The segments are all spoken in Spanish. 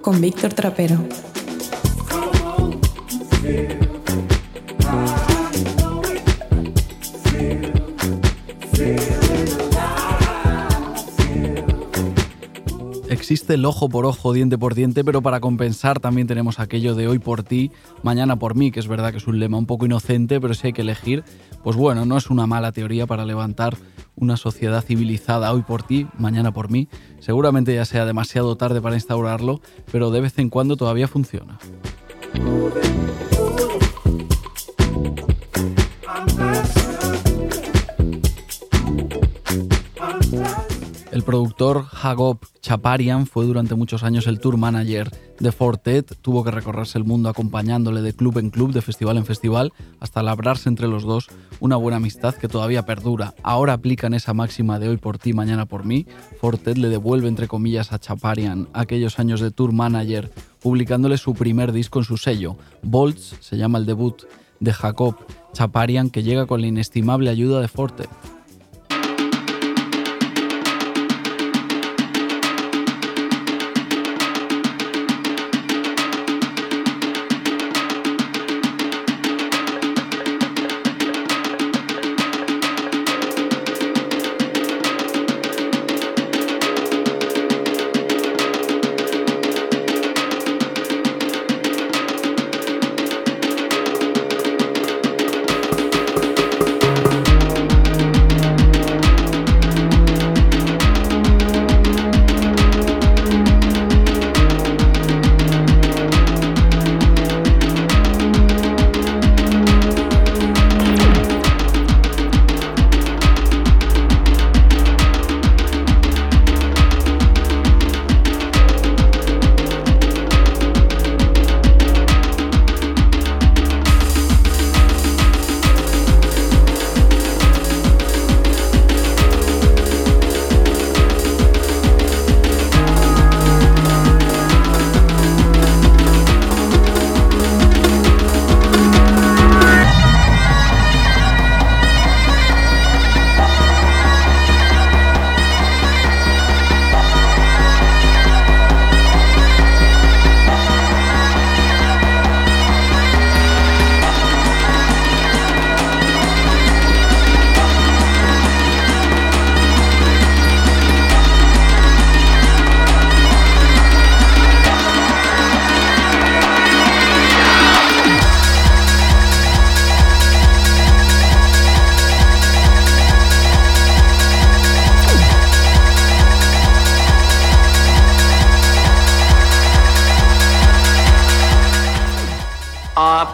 Con Víctor Trapero. El ojo por ojo, diente por diente, pero para compensar también tenemos aquello de hoy por ti, mañana por mí, que es verdad que es un lema un poco inocente, pero si hay que elegir, pues bueno, no es una mala teoría para levantar una sociedad civilizada hoy por ti, mañana por mí. Seguramente ya sea demasiado tarde para instaurarlo, pero de vez en cuando todavía funciona. El productor Hagop Chaparian fue durante muchos años el tour manager de Fortet, tuvo que recorrerse el mundo acompañándole de club en club, de festival en festival, hasta labrarse entre los dos una buena amistad que todavía perdura. Ahora aplican esa máxima de hoy por ti, mañana por mí. Fortet le devuelve entre comillas a Chaparian aquellos años de tour manager, publicándole su primer disco en su sello. Bolts se llama el debut de Jacob Chaparian que llega con la inestimable ayuda de Fortet.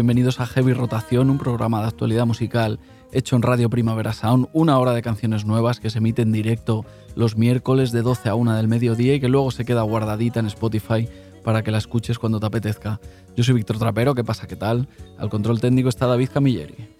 Bienvenidos a Heavy Rotación, un programa de actualidad musical hecho en Radio Primavera Sound, una hora de canciones nuevas que se emite en directo los miércoles de 12 a 1 del mediodía y que luego se queda guardadita en Spotify para que la escuches cuando te apetezca. Yo soy Víctor Trapero, ¿qué pasa? ¿Qué tal? Al control técnico está David Camilleri.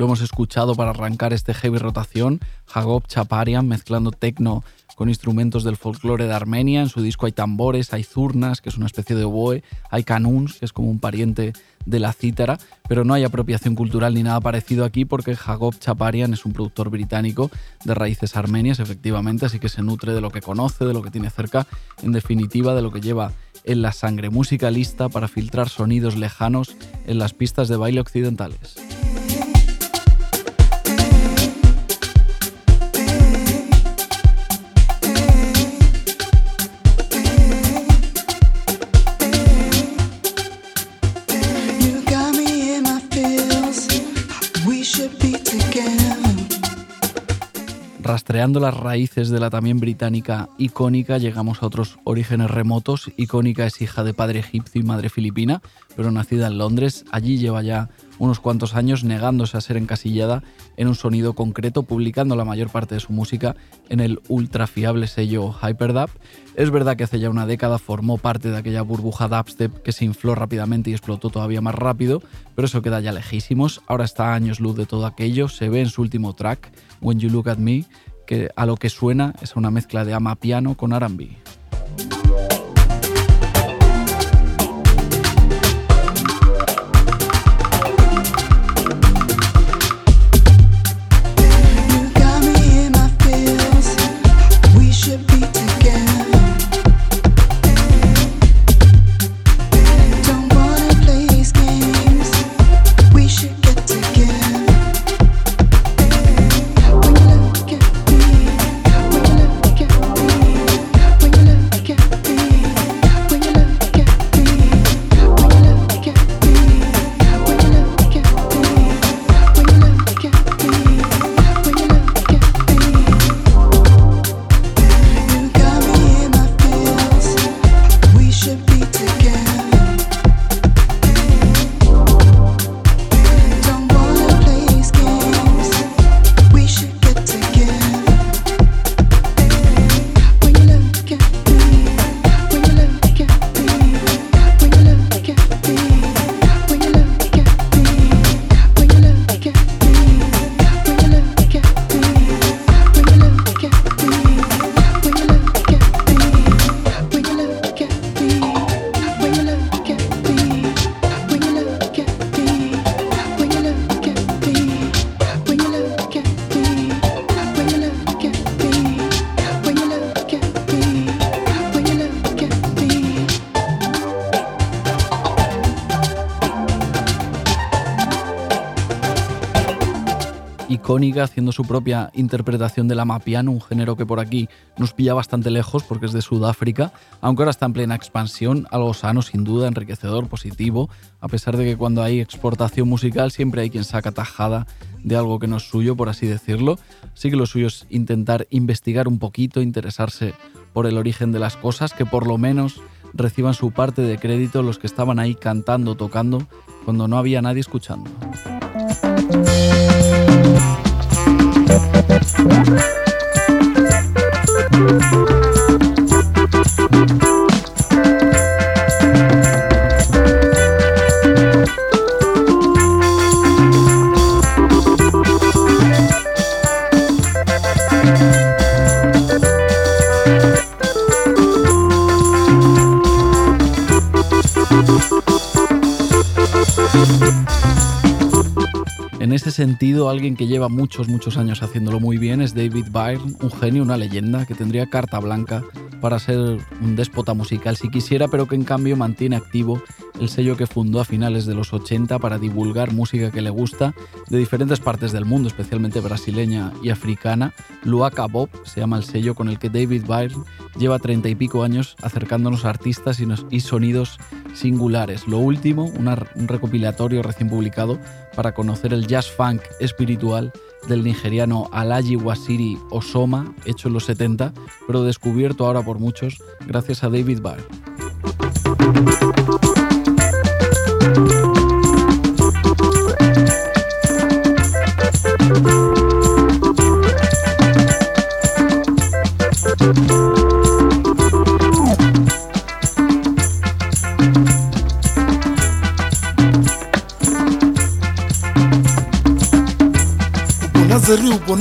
Lo hemos escuchado para arrancar este heavy rotación, Hagop Chaparian mezclando techno con instrumentos del folclore de Armenia. En su disco hay tambores, hay zurnas, que es una especie de oboe, hay canuns, que es como un pariente de la cítara, pero no hay apropiación cultural ni nada parecido aquí porque Jagob Chaparian es un productor británico de raíces armenias, efectivamente, así que se nutre de lo que conoce, de lo que tiene cerca, en definitiva de lo que lleva en la sangre musicalista para filtrar sonidos lejanos en las pistas de baile occidentales. Las raíces de la también británica icónica, llegamos a otros orígenes remotos. Icónica es hija de padre egipcio y madre filipina, pero nacida en Londres. Allí lleva ya unos cuantos años negándose a ser encasillada en un sonido concreto, publicando la mayor parte de su música en el ultra fiable sello Hyperdub. Es verdad que hace ya una década formó parte de aquella burbuja dubstep que se infló rápidamente y explotó todavía más rápido, pero eso queda ya lejísimos. Ahora está años luz de todo aquello, se ve en su último track, When You Look at Me, que a lo que suena es una mezcla de ama piano con R&B. Haciendo su propia interpretación del amapiano, un género que por aquí nos pilla bastante lejos porque es de Sudáfrica, aunque ahora está en plena expansión, algo sano sin duda, enriquecedor, positivo, a pesar de que cuando hay exportación musical siempre hay quien saca tajada de algo que no es suyo, por así decirlo. Sí que lo suyo es intentar investigar un poquito, interesarse por el origen de las cosas, que por lo menos reciban su parte de crédito los que estaban ahí cantando, tocando, cuando no había nadie escuchando. Thank En ese sentido, alguien que lleva muchos, muchos años haciéndolo muy bien es David Byrne, un genio, una leyenda, que tendría carta blanca para ser un déspota musical si quisiera, pero que en cambio mantiene activo el sello que fundó a finales de los 80 para divulgar música que le gusta de diferentes partes del mundo, especialmente brasileña y africana. Luaka Bob se llama el sello con el que David Byrne lleva treinta y pico años acercándonos a artistas y, sonidos singulares. Lo último, un recopilatorio recién publicado para conocer el jazz funk espiritual del nigeriano Alaji Wasiri Osoma, hecho en los 70, pero descubierto ahora por muchos gracias a David Byrne.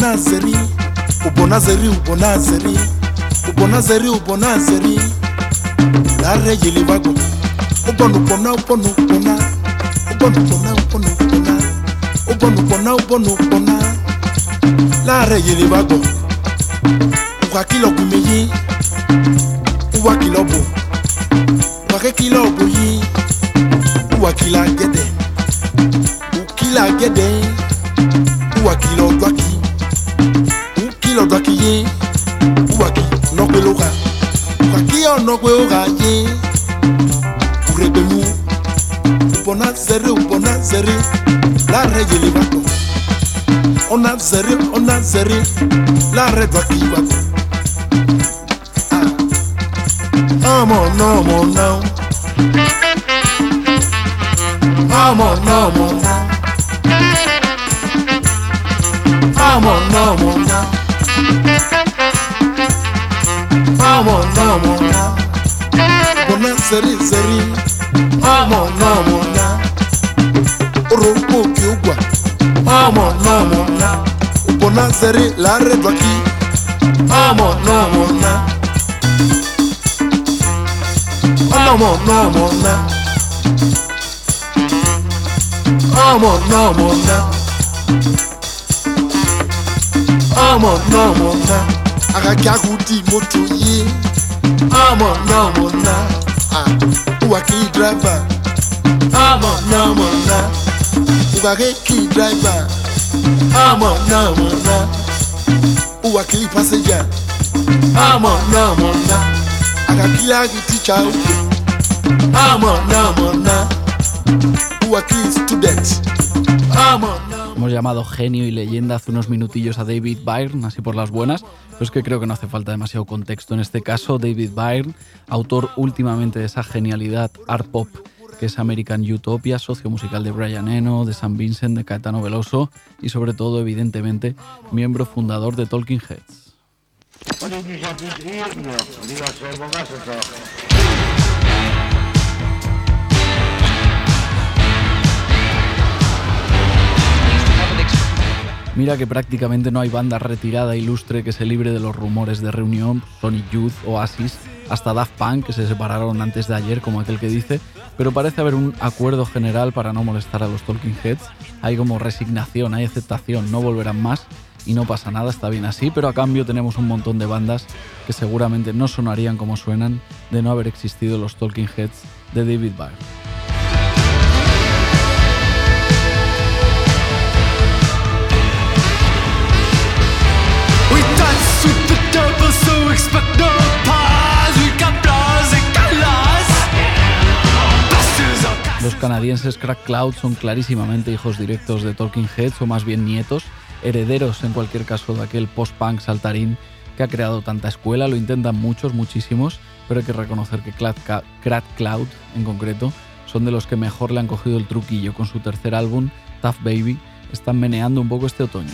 Ubonazeri ubonazeri ubonazeri ubonazeri ubonazeri lare yelivago ubonubona ubonubona ubonubona ubonubona ubonubona ubonubona lare yelivago ukakilọ kumeyi uwakilọ bo wakekilọ boyi uwakila gẹdẹ ukila gẹdẹ uwakilọ dwaki gaki ye uwaki nɔkpe lo ka ukaki yɔ nɔkpe o ka ye uregbemu ubɔna zɛre ubɔna zɛre laarɛ yele ba tɔ ɔna zɛre ɔna zɛre laarɛ dɔki ba tɔ ọmọ náà mọ náà ọmọ náà mọ náà ọmọ náà mọ náà. zere zere ọmọ náà mọ̀ náà orúkọ òkè ògbà ọmọ náà mọ̀ náà òpónà zere làárẹ̀ bàkí ọmọ náà mọ̀ náà ọmọ náà mọ̀ náà ọmọ náà mọ̀ náà ọmọ náà mọ̀ náà àkàkí àkùdí mọ́tò yìí ọmọ náà mọ̀ náà hard uwaki driver. Ama nyama na uwaki key driver. Ama nyama na uwaki passenger. Ama nyama na akakiyaki teacher ama nyama na uwaki student. Ama. Hemos llamado genio y leyenda hace unos minutillos a David Byrne, así por las buenas, pero es que creo que no hace falta demasiado contexto. En este caso, David Byrne, autor últimamente de esa genialidad art pop que es American Utopia, socio musical de Brian Eno, de San Vincent, de Caetano Veloso y sobre todo, evidentemente, miembro fundador de Talking Heads. Mira que prácticamente no hay banda retirada ilustre que se libre de los rumores de reunión, Sonic Youth, Oasis, hasta Daft Punk, que se separaron antes de ayer, como aquel que dice, pero parece haber un acuerdo general para no molestar a los Talking Heads. Hay como resignación, hay aceptación, no volverán más y no pasa nada, está bien así, pero a cambio tenemos un montón de bandas que seguramente no sonarían como suenan de no haber existido los Talking Heads de David Byrne. Los canadienses Crack Cloud son clarísimamente hijos directos de Talking Heads, o más bien nietos, herederos en cualquier caso de aquel post-punk saltarín que ha creado tanta escuela, lo intentan muchos, muchísimos, pero hay que reconocer que Crack Cloud, en concreto, son de los que mejor le han cogido el truquillo con su tercer álbum, Tough Baby, están meneando un poco este otoño.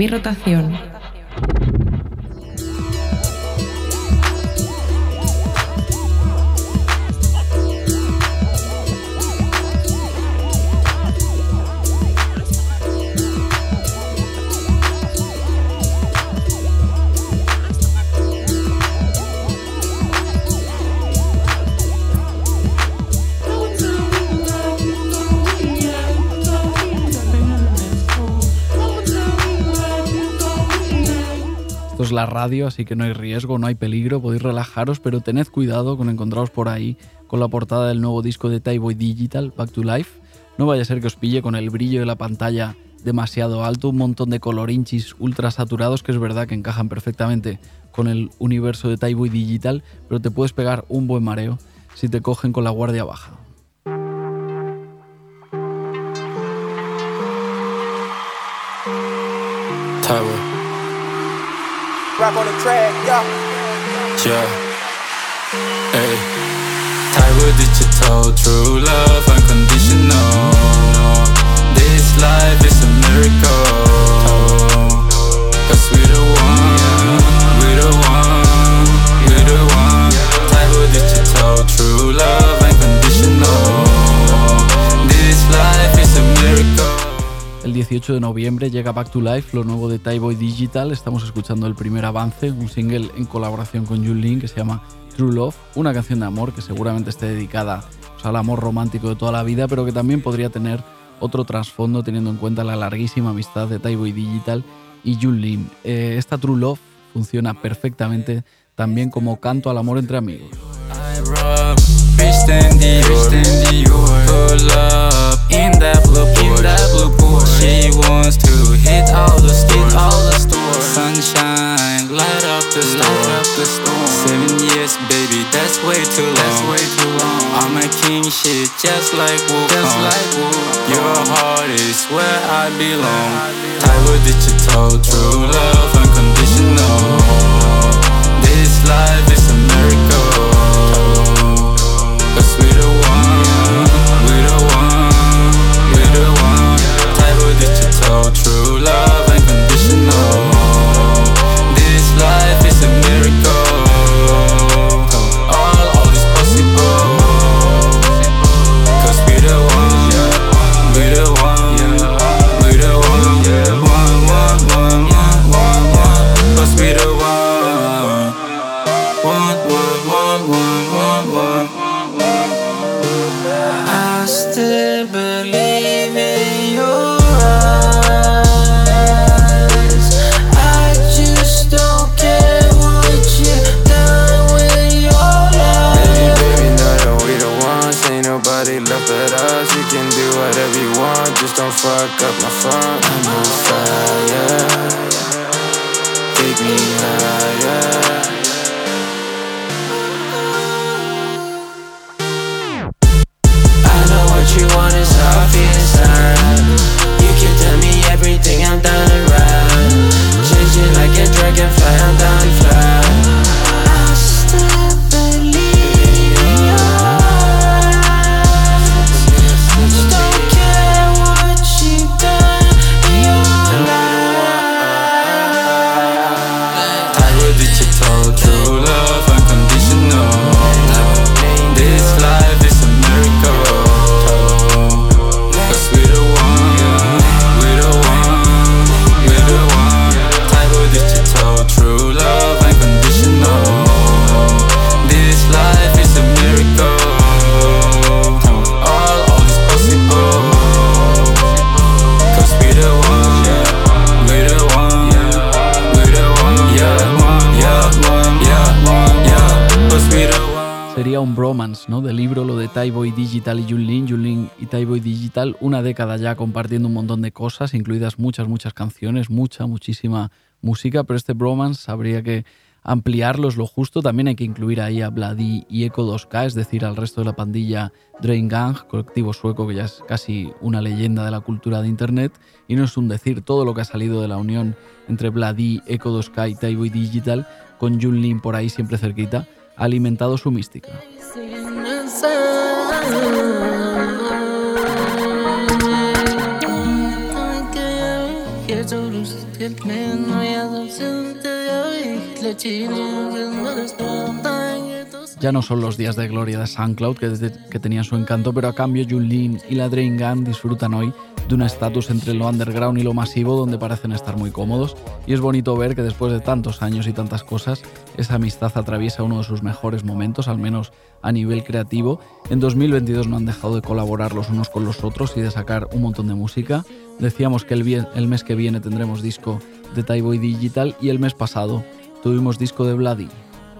Heavy Rotación. La radio, así que no hay riesgo, no hay peligro, podéis relajaros, pero tened cuidado con encontraros por ahí con la portada del nuevo disco de Tyboy Digital, Back to Life. No vaya a ser que os pille con el brillo de la pantalla demasiado alto, un montón de colorinchis ultra saturados que es verdad que encajan perfectamente con el universo de Tyboy Digital, pero te puedes pegar un buen mareo si te cogen con la guardia baja. Tyler. Rock on the track, yeah. Yeah. Hey. Tyler Digital, true love, unconditional. This life is a miracle. Cause we the one, we the one, we the one. Tyler Digital, true love, El 18 de noviembre llega Back to Life, lo nuevo de Tyboy Digital. Estamos escuchando el primer avance, un single en colaboración con Jun Lin que se llama True Love, una canción de amor que seguramente esté dedicada pues, al amor romántico de toda la vida, pero que también podría tener otro trasfondo teniendo en cuenta la larguísima amistad de Tyboy Digital y Jun Lin. Eh, esta True Love funciona perfectamente también como canto al amor entre amigos. I rob Christian Dior, pull up in that blue Porsche. that blue Porsche. She wants to hit all the stores, all the stores. Sunshine, light up the store, light up the store. Seven years, baby, that's way too long. That's way too long. I'm a king shit, just like Wukong. Just like Wukong. Your heart is where I belong. Tyler Digital, true love, unconditional. This life Tyboy Digital y Junlin, Junlin y Tyboy Digital, una década ya compartiendo un montón de cosas, incluidas muchas, muchas canciones, mucha, muchísima música, pero este bromance habría que ampliarlo, es lo justo. También hay que incluir ahí a Vladi y Echo 2K, es decir, al resto de la pandilla Drain Gang, colectivo sueco que ya es casi una leyenda de la cultura de Internet. Y no es un decir, todo lo que ha salido de la unión entre Vladi, Echo 2K y Tyboy Digital, con Junlin por ahí siempre cerquita, ha alimentado su mística. Get me no yellow, still the yellow, let you. know the mother's Ya no son los días de gloria de SoundCloud que, que tenían su encanto, pero a cambio Junlin y la Drain Gun disfrutan hoy de un estatus entre lo underground y lo masivo donde parecen estar muy cómodos y es bonito ver que después de tantos años y tantas cosas, esa amistad atraviesa uno de sus mejores momentos, al menos a nivel creativo. En 2022 no han dejado de colaborar los unos con los otros y de sacar un montón de música. Decíamos que el, mes que viene tendremos disco de Tyboy Digital y el mes pasado tuvimos disco de Bloody.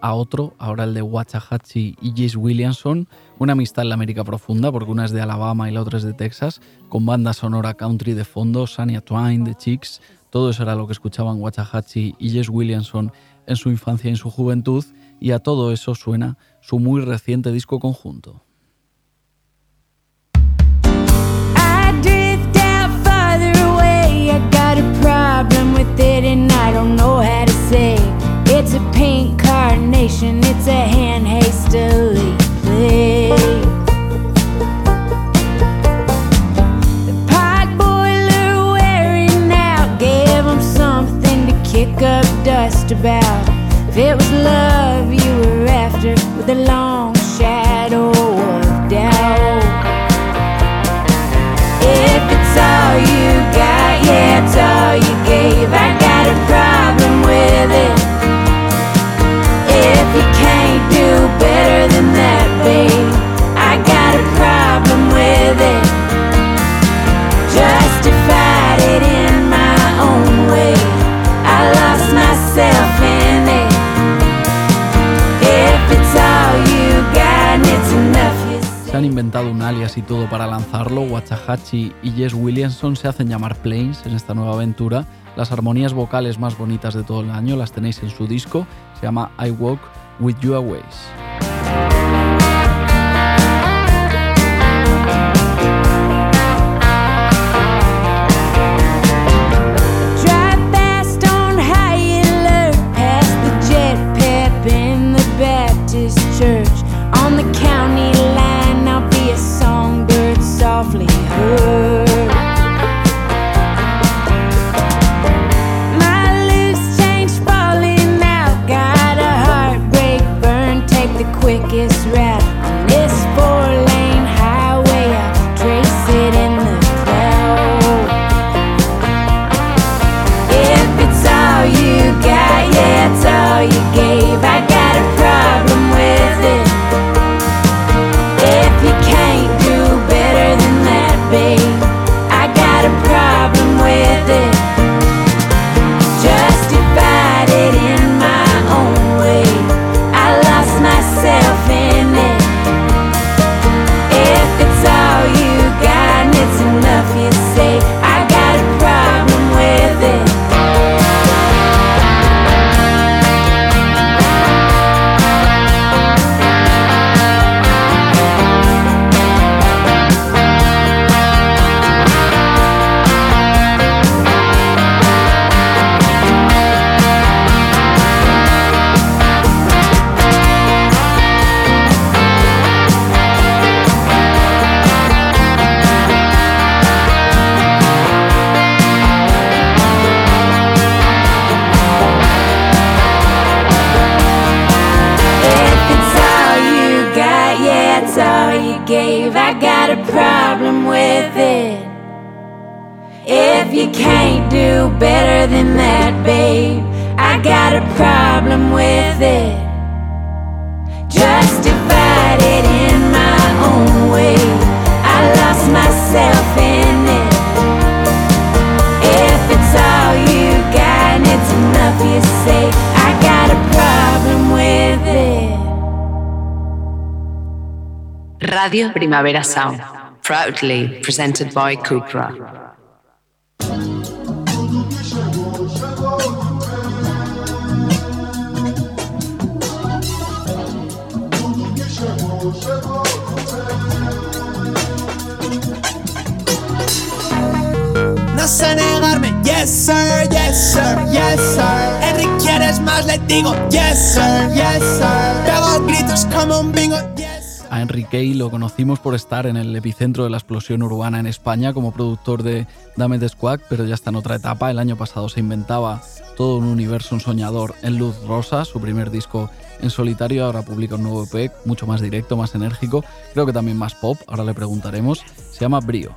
a otro, ahora el de Waxahachie y Jace Williamson, una amistad en la América profunda, porque una es de Alabama y la otra es de Texas, con banda sonora country de fondo, Sania Twain, The Chicks, todo eso era lo que escuchaban Waxahachie y Jace Williamson en su infancia y en su juventud, y a todo eso suena su muy reciente disco conjunto. I don't know how to say. It's a carnation, it's a hand hastily played. The pot boiler wearing out gave 'em something to kick up dust about. If it was love you were after, with a long shadow of doubt. Inventado un alias y todo para lanzarlo. Waxahachie y Jess Williamson se hacen llamar Plains en esta nueva aventura. Las armonías vocales más bonitas de todo el año las tenéis en su disco. Se llama I Walk With You Always. Radio Primavera Sound. Proudly presented by Cupra. No sé negarme, yes sir, yes sir, yes sir. Enrique, ¿quieres más? Le digo, yes sir, yes sir. Pego gritos como un bingo, yes A Enrique lo conocimos por estar en el epicentro de la explosión urbana en España como productor de Dame de Squad, pero ya está en otra etapa. El año pasado se inventaba todo un universo, un soñador en Luz Rosa, su primer disco en solitario. Ahora publica un nuevo EP, mucho más directo, más enérgico, creo que también más pop. Ahora le preguntaremos. Se llama Brío.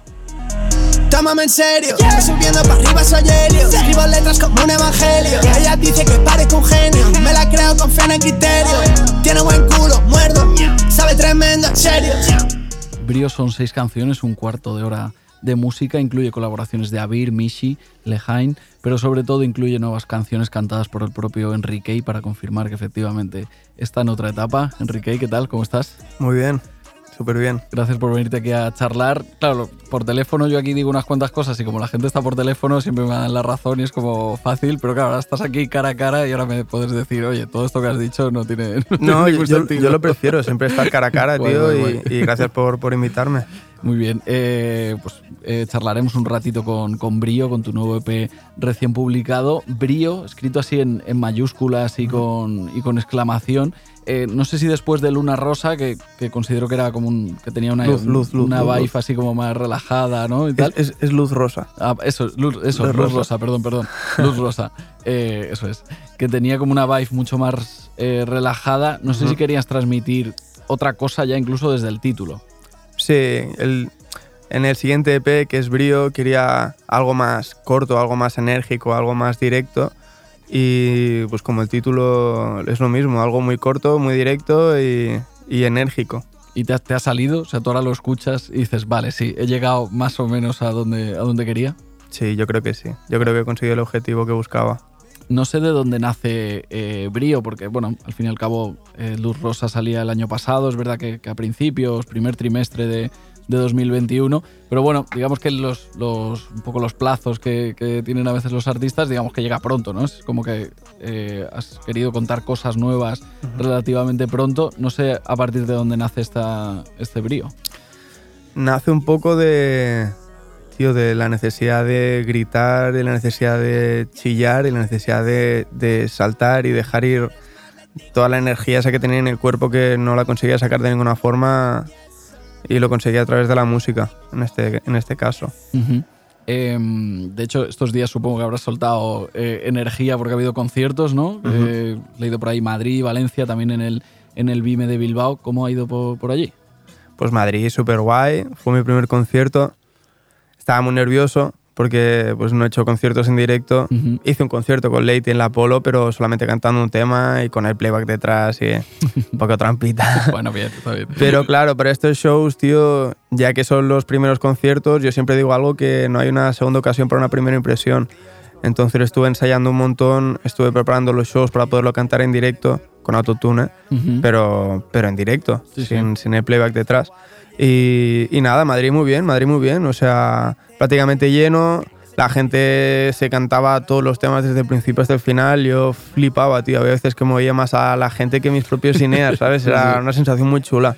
Tómame en serio, yeah. subiendo para arriba soy helio yeah. Escribo letras como un evangelio yeah. Ella dice que parezco un genio Me la creo, confío en el criterio Tiene buen culo, muerdo Sabe tremendo, en serio Brío son seis canciones, un cuarto de hora de música, incluye colaboraciones de Avir, Mishi, Lejain, pero sobre todo incluye nuevas canciones cantadas por el propio Enrique para confirmar que efectivamente está en otra etapa. Enrique, ¿qué tal? ¿Cómo estás? Muy bien. Súper bien. Gracias por venirte aquí a charlar. Claro, por teléfono yo aquí digo unas cuantas cosas y como la gente está por teléfono siempre me dan la razón y es como fácil, pero claro, ahora estás aquí cara a cara y ahora me puedes decir, oye, todo esto que has dicho no tiene, no, no tiene yo, sentido. Yo lo prefiero, siempre estar cara a cara, tío, y, y gracias por, por invitarme. Muy bien, eh, pues eh, charlaremos un ratito con, con Brío, con tu nuevo EP recién publicado. Brío, escrito así en, en mayúsculas y con, y con exclamación. Eh, no sé si después de Luna Rosa, que, que considero que era como un, que tenía una, Luz, luz, luz, una luz, vibe así como más relajada, ¿no? Y tal. Es, es- es luz rosa. Ah, eso, luz, eso, Luz rosa. rosa. perdón, perdón. Luz rosa. Eh, eso es. Que tenía como una vibe mucho más eh, relajada. No sé si querías transmitir otra cosa ya incluso desde el título. Sí, el- en el siguiente EP, que es Brío, quería algo más corto, algo más enérgico, algo más directo. Y pues como el título es lo mismo, algo muy corto, muy directo y, y enérgico. ¿Y te ha, te ha salido? O sea, tú ahora lo escuchas y dices, vale, sí, he llegado más o menos a donde, a donde quería. Sí, yo creo que sí. Yo creo que he conseguido el objetivo que buscaba. No sé de dónde nace eh, Brío, porque, bueno, al fin y al cabo, eh, Luz Rosa salía el año pasado. Es verdad que, que a principios, primer trimestre de, de 2021. Pero bueno, digamos que los, los, un poco los plazos que, que tienen a veces los artistas, digamos que llega pronto, ¿no? Es como que eh, has querido contar cosas nuevas relativamente pronto. No sé a partir de dónde nace esta, este Brío. nace un poco de, tío, de la necesidad de gritar, de la necesidad de chillar y la necesidad de, de saltar y dejar ir toda la energía esa que tenía en el cuerpo que no la conseguía sacar de ninguna forma y lo conseguía a través de la música, en este, en este caso. Em, de hecho, estos días supongo que habrás soltado eh, energía porque ha habido conciertos, ¿no? Eh, he leído por ahí Madrid, Valencia, también en el, en el Vime de Bilbao. ¿Cómo ha ido por, por allí? Pues Madrid, súper guay, fue mi primer concierto. Estaba muy nervioso porque pues no he hecho conciertos en directo. Hice un concierto con Leite en la Polo, pero solamente cantando un tema y con el playback detrás y un poco trampita. bueno, bien, está bien. Pero claro, para estos shows, tío, ya que son los primeros conciertos, yo siempre digo algo que no hay una segunda ocasión para una primera impresión. Entonces estuve ensayando un montón, estuve preparando los shows para poderlo cantar en directo, con autotune, Ujú. pero, pero en directo, Sí, sí. sin, sin el playback detrás. Y, y nada, Madrid muy bien, Madrid muy bien, o sea, prácticamente lleno. La gente se cantaba todos los temas desde el principio hasta el final. Yo flipaba, tío. Había veces que movía más a la gente que mis propios cineas, ¿sabes? Era una sensación muy chula.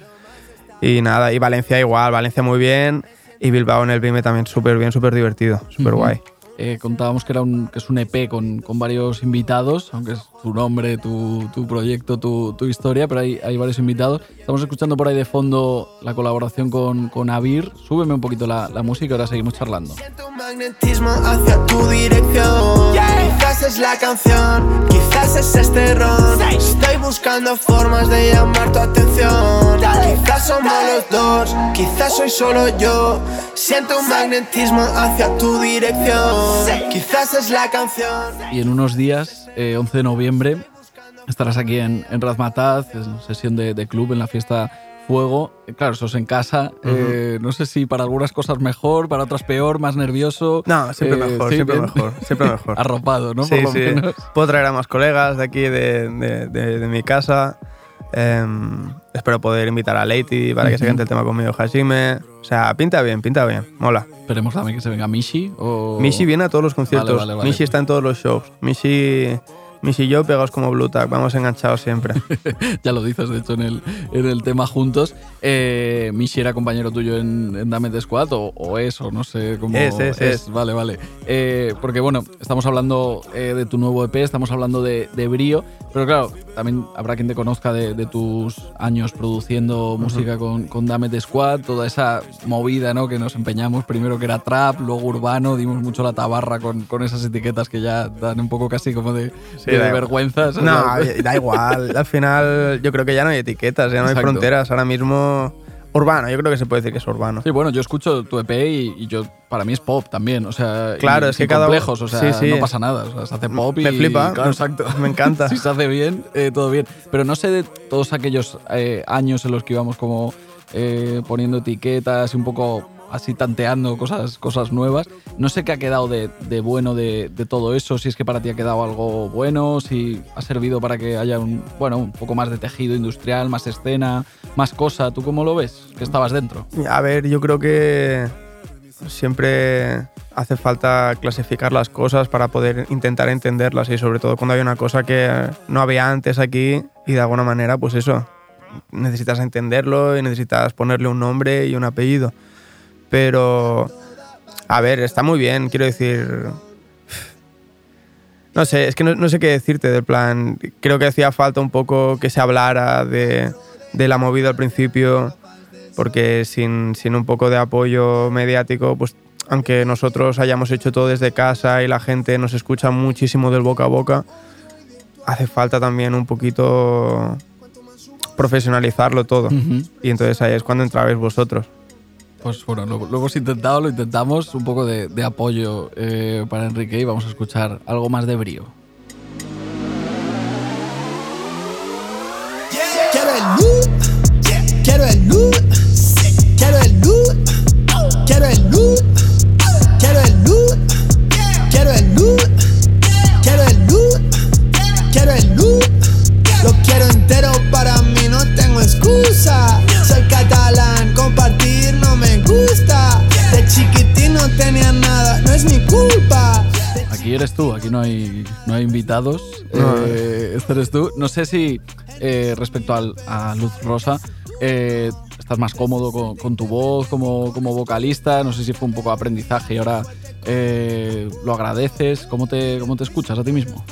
Y nada, y Valencia igual, Valencia muy bien. Y Bilbao en el Vime también súper bien, súper divertido, súper guay. Eh, contábamos que, era un, que es un EP con, con varios invitados, aunque es tu nombre, tu, tu proyecto, tu, tu historia, pero hay, hay varios invitados. Estamos escuchando por ahí de fondo la colaboración con, con Avir. Súbeme un poquito la, la música, ahora seguimos charlando. un magnetismo hacia tu dirección. Quizás es la canción, quizás es este ron. Estoy buscando buscando formas de llamar tu atención. Quizás somos los dos, quizás soy solo yo. Siento un magnetismo hacia tu dirección. Quizás es la canción. Y en unos días, eh, 11 de noviembre, estarás aquí en, en Razmataz, en sesión de, de club, en la fiesta Fuego. Eh, Claro, eso es en casa. eh, no sé si para algunas cosas mejor, para otras peor, más nervioso. No, siempre Eh, mejor, sí, siempre bien. mejor, siempre mejor. Arropado, ¿no? Sí, Por lo sí. menos. Puedo traer a más colegas de aquí, de, de- de- de mi casa. Em, espero poder invitar a Leiti para que se cante el tema conmigo, Hashime. O sea, pinta bien, pinta bien, mola. Esperemos también que se venga Mishi. O... Mishi viene a todos los conciertos. Vale, vale, vale. Mishi está en todos los shows. Mishi, Mishi y yo pegados como Blue Tack, vamos enganchados siempre. ya lo dices, de hecho, en el, en el tema juntos. Eh, era compañero tuyo en, en Dame de Squad o, o es, o no sé cómo Es, es, es. Vale, vale. Eh, porque bueno, estamos hablando eh, de tu nuevo EP, estamos hablando de, de Brío, pero claro, también habrá quien te conozca de, de tus años produciendo música con, con Dame de Squad, toda esa movida ¿no? que nos empeñamos, primero que era trap, luego urbano, dimos mucho la tabarra con, con esas etiquetas que ya dan un poco casi como de, Sí, de da- vergüenza. ¿sabes? No, da igual. Al final, yo creo que ya no hay etiquetas, ya no hay fronteras. Ahora mismo, urbano, yo creo que se puede decir que es urbano. Sí, bueno, yo escucho tu EP y, y yo para mí es pop también, o sea, Claro, y es que cada- complejos, o sea, sí, sí. no pasa nada, o sea, se hace pop y Me flipa, claro, exacto. me encanta. si se hace bien, eh, todo bien. Pero no sé de todos aquellos eh, años en los que íbamos como eh, poniendo etiquetas y un poco así tanteando cosas, cosas nuevas. No sé qué ha quedado de, de bueno de, de todo eso, si es que para ti ha quedado algo bueno, si ha servido para que haya un, bueno, un poco más de tejido industrial, más escena, más cosa. ¿Tú cómo lo ves? Que estabas dentro. A ver, yo creo que siempre hace falta clasificar las cosas para poder intentar entenderlas y sobre todo cuando hay una cosa que no había antes aquí y de alguna manera, pues eso, necesitas entenderlo y necesitas ponerle un nombre y un apellido. Pero, a ver, está muy bien, quiero decir... No sé, es que no, no sé qué decirte del plan. Creo que hacía falta un poco que se hablara de, de la movida al principio, porque sin, sin un poco de apoyo mediático, pues aunque nosotros hayamos hecho todo desde casa y la gente nos escucha muchísimo del boca a boca, hace falta también un poquito profesionalizarlo todo. Y entonces ahí es cuando entrabais vosotros. Pues bueno, lo, lo hemos intentado, lo intentamos, un poco de, apoyo eh, para Enrique y vamos a escuchar algo más de brío. Quiero el loot, quiero el loot, quiero el loot, quiero el loot, quiero el loot, quiero el loot, quiero el loot, quiero el loot. Lo quiero entero para mí, no tengo excusa. Es mi culpa. Aquí eres tú, aquí no hay, no hay invitados. No. eh, este eres tú. No sé si eh, respecto al- a Luz Rosa, eh, estás más cómodo con, con tu voz como, como vocalista. No sé si fue un poco de aprendizaje y ahora eh, lo agradeces. ¿Cómo te, ¿Cómo te escuchas a ti mismo?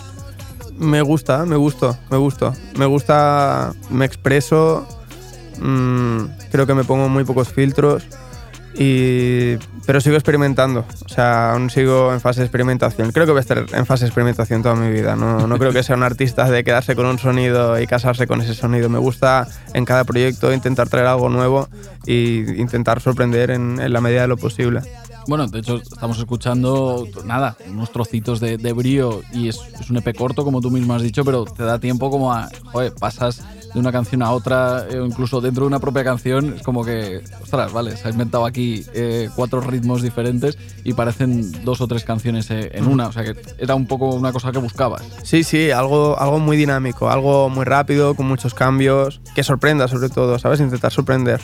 Me gusta, me gusta, me gusta. Me gusta, me expreso, mm, creo que me pongo muy pocos filtros, y, pero sigo experimentando. O sea, aún sigo en fase de experimentación. Creo que voy a estar en fase de experimentación toda mi vida. No, no creo que sea un artista de quedarse con un sonido y casarse con ese sonido. Me gusta en cada proyecto intentar traer algo nuevo e intentar sorprender en, en la medida de lo posible. Bueno, de hecho, estamos escuchando, nada, unos trocitos de, de brío y es, es un EP corto, como tú mismo has dicho, pero te da tiempo como a, joder, pasas de una canción a otra, eh, o incluso dentro de una propia canción, es como que, ostras, vale, se ha inventado aquí eh, cuatro ritmos diferentes y parecen dos o tres canciones eh, en una, o sea que era un poco una cosa que buscabas. Sí, sí, algo, algo muy dinámico, algo muy rápido, con muchos cambios, que sorprenda sobre todo, ¿sabes? Intentar sorprender.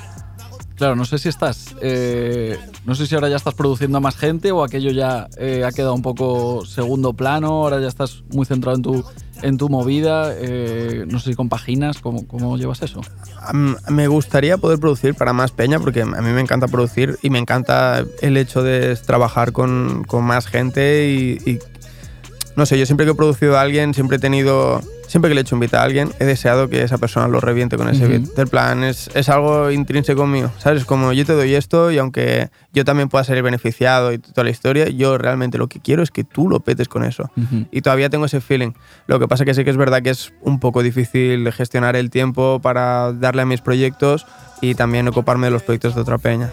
Claro, no sé si estás, eh, no sé si ahora ya estás produciendo a más gente o aquello ya eh, ha quedado un poco segundo plano, ahora ya estás muy centrado en tu, en tu movida, eh, no sé si compaginas, ¿cómo, cómo llevas eso? Me gustaría poder producir para más peña, porque a mí me encanta producir y me encanta el hecho de trabajar con, con más gente y, y no sé, yo siempre que he producido a alguien siempre he tenido siempre que le he hecho invitar a alguien, he deseado que esa persona lo reviente con ese Ujú. beat. Del plan, es, es algo intrínseco mío, ¿sabes? Como yo te doy esto y aunque yo también pueda salir beneficiado y toda la historia, yo realmente lo que quiero es que tú lo petes con eso. Y todavía tengo ese feeling. Lo que pasa que sí que es verdad que es un poco difícil gestionar el tiempo para darle a mis proyectos y también ocuparme de los proyectos de otra peña.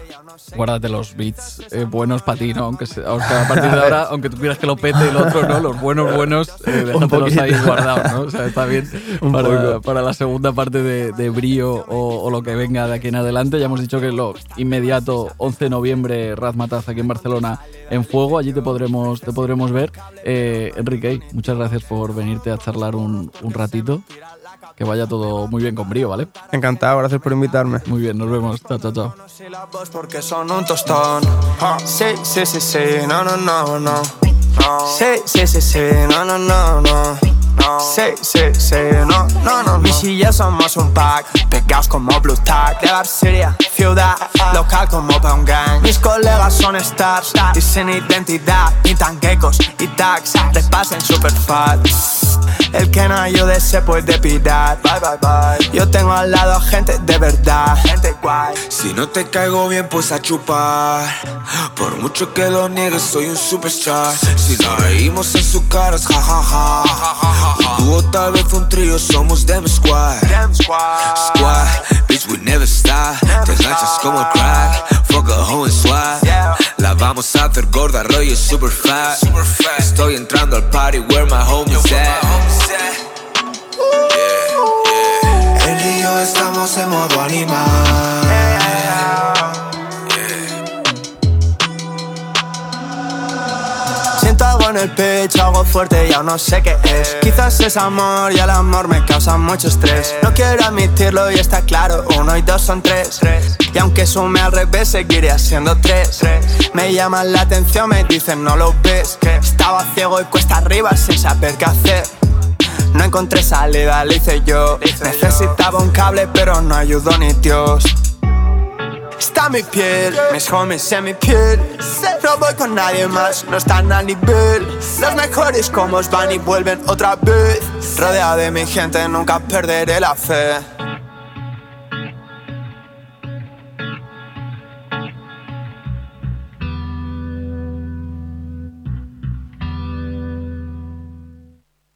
Guárdate los beats eh, buenos para ti, ¿no? Aunque, se- aunque a partir de ahora, aunque tú quieras que lo pete el otro, ¿no? Los buenos, buenos, eh, déjatelos ahí guardados, ¿no? O sea, está bien para, la segunda parte de, de Brío o, o lo que venga de aquí en adelante. Ya hemos dicho que lo inmediato, 11 de noviembre, Razmataz aquí en Barcelona en fuego. Allí te podremos, te podremos ver. Eh, Enrique, muchas gracias por venirte a charlar un, un ratito. Que vaya todo muy bien con Brío, ¿vale? Encantado, gracias por invitarme. Muy bien, nos vemos. Chao, chao, chao. porque son un tostón. Sí, sí, sí, sí, no, no, no, no. Sí, sí, sí, sí, no, no, no, no. Sí, sí, sí, no, no, no. Mis y yo somos un pack, pegados como Blue Tag. De Barcelia, ciudad, local como Pound Gang. Mis colegas son stars y sin identidad. Pintan geckos y tags, repasen super fat. El que no ayude se puede pirar. Bye, bye, bye. Yo tengo al lado gente de verdad, gente guay. Si no te caigo bien, pues a chupar. Por mucho que lo niegues, soy un superstar. Si nos reímos en sus caras, jajaja. Un dúo, tal vez un trío, somos Dem Squad. Squad, bitch, we never stop. Te enganchas como el crack. Fuck a hoe en swag. La vamos a hacer gorda, rollo super fat. Estoy entrando al party where my homies at. Estamos en modo animal. Siento algo en el pecho, algo fuerte y aún no sé qué es. Quizás es amor y el amor me causa mucho estrés. No quiero admitirlo y está claro, uno y dos son tres. Y aunque sume al revés, seguiré siendo tres. Me llaman la atención, me dicen no lo ves. Estaba ciego y cuesta arriba sin saber qué hacer. No encontré salida, le hice yo. Necesitaba un cable, pero no ayudó ni Dios. Está mi piel, mis homies en mi piel. No voy con nadie más, no están al nivel. Los mejores comos van y vuelven otra vez. Rodeado de mi gente, nunca perderé la fe.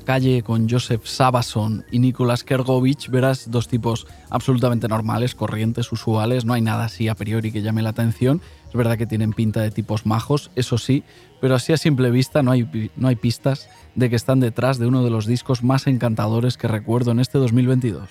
Calle con Joseph Sabason y Nicolas Kergovich, verás dos tipos absolutamente normales, corrientes, usuales. No hay nada así a priori que llame la atención. Es verdad que tienen pinta de tipos majos, eso sí, pero así a simple vista no hay, no hay pistas de que están detrás de uno de los discos más encantadores que recuerdo en este 2022.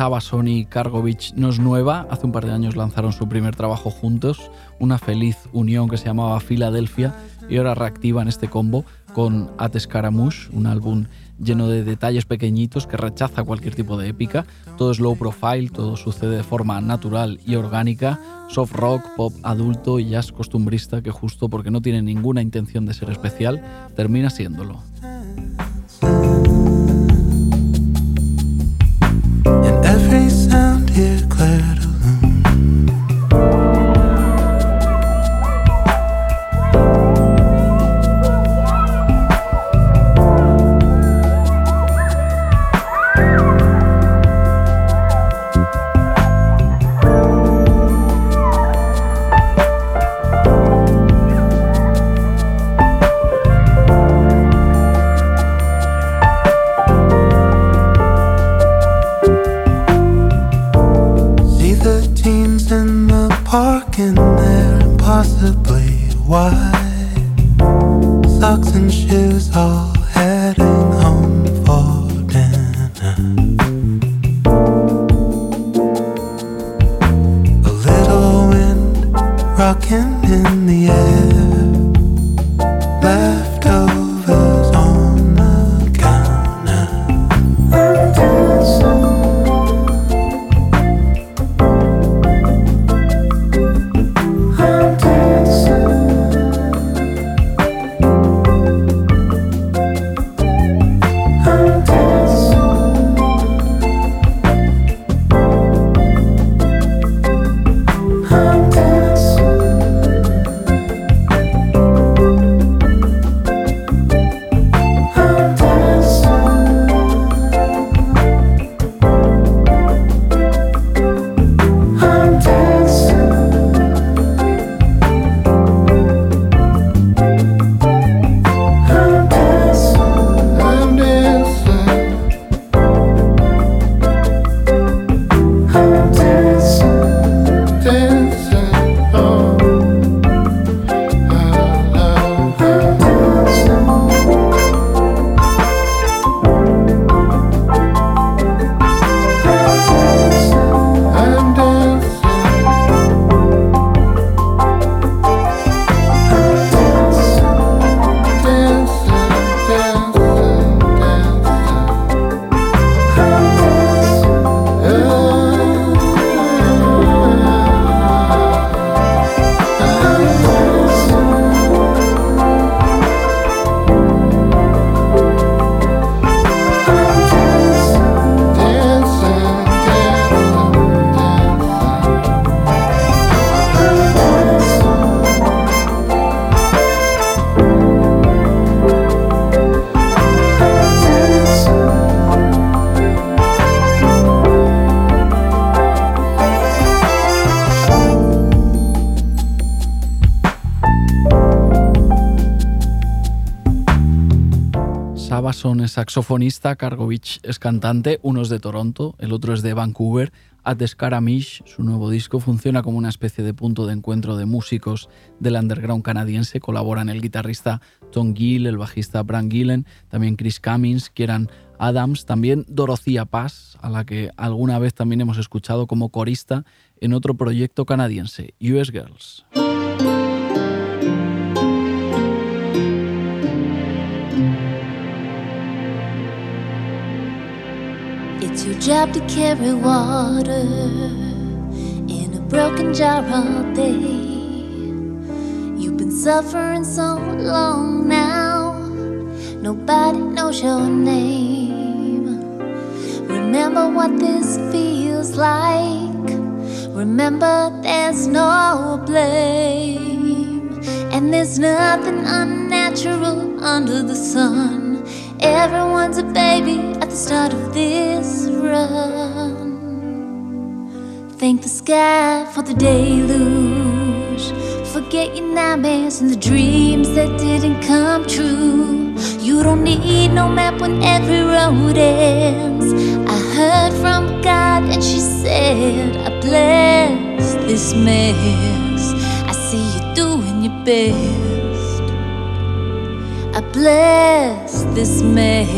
Sabason y Kargovich no es nueva. Hace un par de años lanzaron su primer trabajo juntos, una feliz unión que se llamaba Filadelfia, y ahora reactivan este combo con At Scaramouche, un álbum lleno de detalles pequeñitos que rechaza cualquier tipo de épica. Todo es low profile, todo sucede de forma natural y orgánica, soft rock, pop adulto y jazz costumbrista que justo porque no tiene ninguna intención de ser especial, termina siéndolo. Wide. Socks and shoes all saxofonista, Kargovich es cantante, uno es de Toronto, el otro es de Vancouver. At the su nuevo disco, funciona como una especie de punto de encuentro de músicos del underground canadiense. Colaboran el guitarrista Tom Gill, el bajista Bran Gillen, también Chris Cummins, Kieran Adams, también Dorothea Paz, a la que alguna vez también hemos escuchado como corista en otro proyecto canadiense, US Girls. It's your job to carry water in a broken jar all day. You've been suffering so long now, nobody knows your name. Remember what this feels like. Remember there's no blame, and there's nothing unnatural under the sun. Everyone's a baby at the start of this run. Thank the sky for the deluge. Forget your nightmares and the dreams that didn't come true. You don't need no map when every road ends. I heard from God and she said, I bless this mess. I see you doing your best. I bless this mess.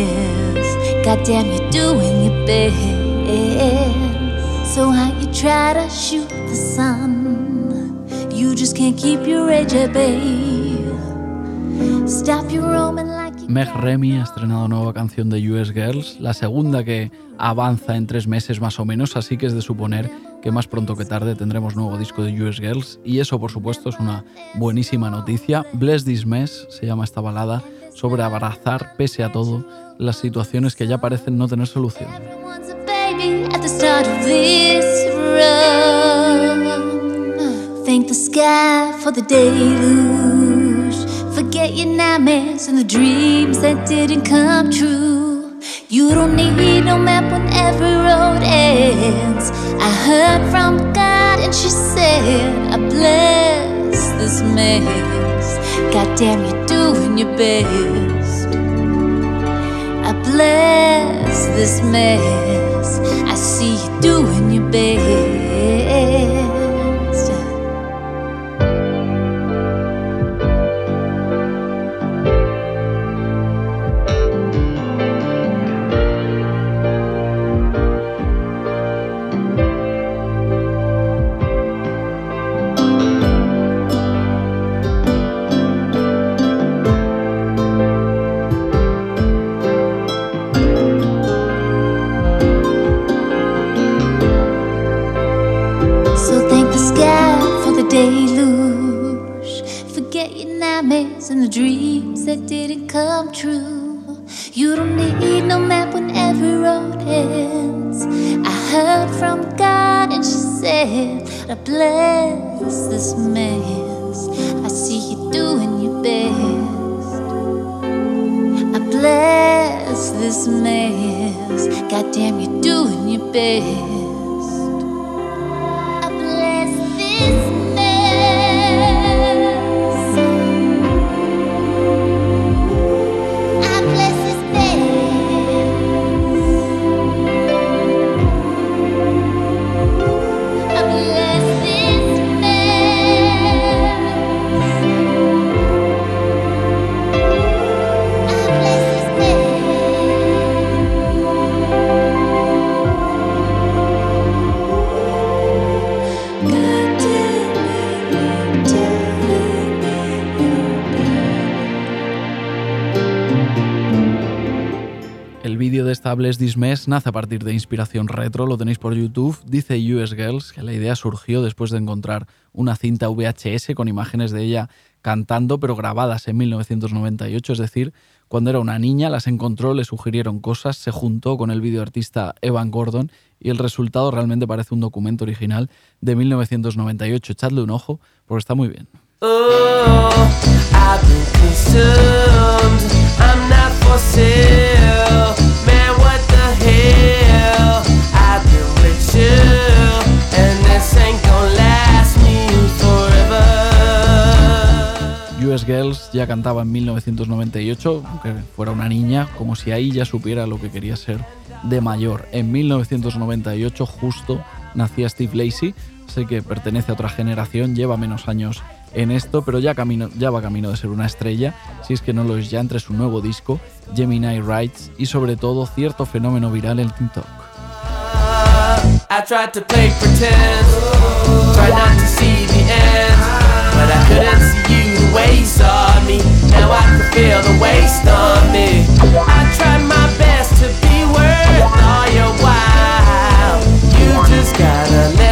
Goddamn, you're doing your best. So how you try to shoot the sun? You just can't keep your rage at bay. Stop your roaming Meg Remy ha estrenado nueva canción de US Girls, la segunda que avanza en tres meses más o menos, así que es de suponer que más pronto que tarde tendremos nuevo disco de US Girls y eso por supuesto es una buenísima noticia. Bless This Mess se llama esta balada sobre abrazar pese a todo las situaciones que ya parecen no tener solución. You don't need no map when every road ends. I heard from God and she said, I bless this mess. God damn, you're doing your best. I bless this mess. I see you doing your best. This Mess nace a partir de inspiración retro, lo tenéis por YouTube. Dice US Girls que la idea surgió después de encontrar una cinta VHS con imágenes de ella cantando, pero grabadas en 1998, es decir, cuando era una niña, las encontró, le sugirieron cosas, se juntó con el videoartista Evan Gordon y el resultado realmente parece un documento original de 1998. Echadle un ojo porque está muy bien. Oh, US Girls ya cantaba en 1998, aunque fuera una niña, como si ahí ya supiera lo que quería ser de mayor. En 1998 justo nacía Steve Lacey, sé que pertenece a otra generación, lleva menos años en esto, pero ya, camino, ya va camino de ser una estrella, si es que no lo es ya entre su nuevo disco, Gemini Rights, y sobre todo cierto fenómeno viral en TikTok. I tried to play pretend, try not to see the end, but I couldn't see you the way you saw me. Now I can feel the waste on me. I tried my best to be worth all your while. You just gotta let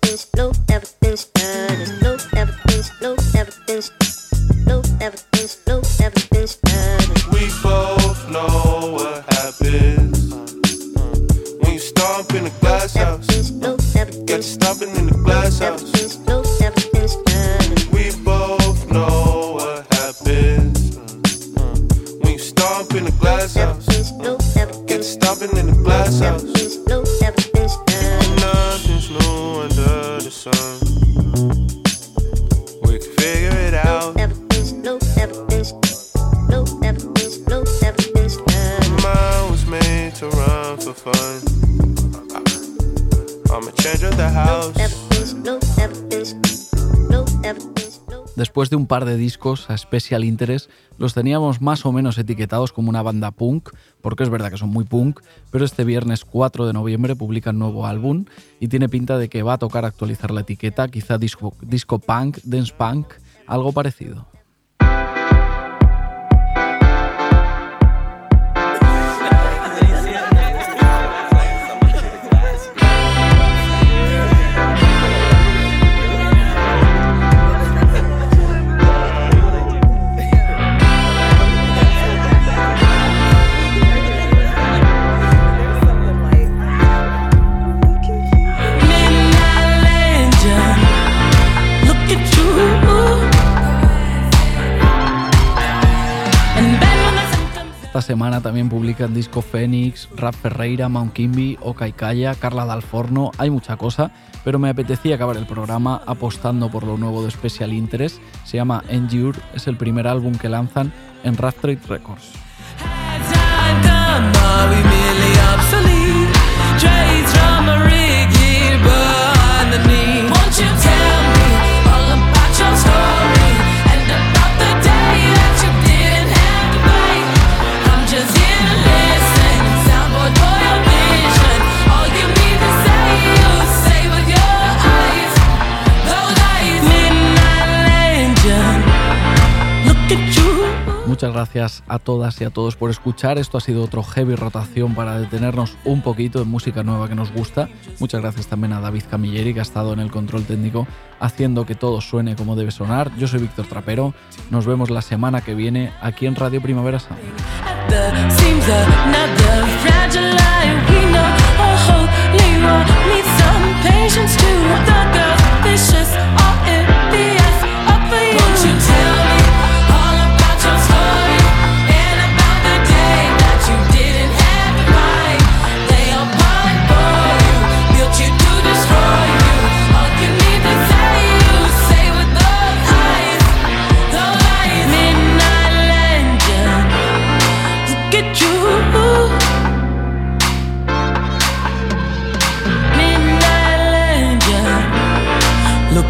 Después de un par de discos a Special Interest, los teníamos más o menos etiquetados como una banda punk, porque es verdad que son muy punk, pero este viernes 4 de noviembre publican nuevo álbum y tiene pinta de que va a tocar actualizar la etiqueta, quizá disco, disco punk, dance punk, algo parecido. Semana también publican Disco Fénix, Rap Ferreira, Mount Kimby, Okaikaya, Carla Dalforno, hay mucha cosa, pero me apetecía acabar el programa apostando por lo nuevo de Special Interest, se llama Endure, es el primer álbum que lanzan en Rap Trade Records. Muchas gracias a todas y a todos por escuchar. Esto ha sido otro heavy rotación para detenernos un poquito en música nueva que nos gusta. Muchas gracias también a David Camilleri que ha estado en el control técnico haciendo que todo suene como debe sonar. Yo soy Víctor Trapero. Nos vemos la semana que viene aquí en Radio Primavera Sound.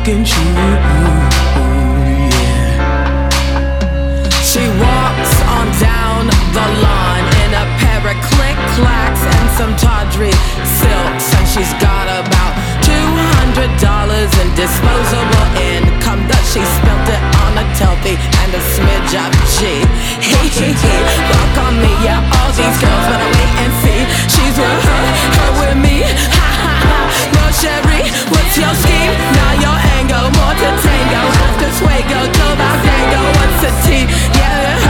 Look at. Yeah. She walks on down the lawn in a pair of click clacks and some tawdry silks, and she's got about two hundred dollars in disposable income that she spent it on a telfie and a smidge of G. Fuck on me, yeah. All these girls better wait and see. She's with her, her with me. Well, Sherry, what's your scheme? Now your angle, more to tango. After Swago, about tango. What's the tea? Yeah,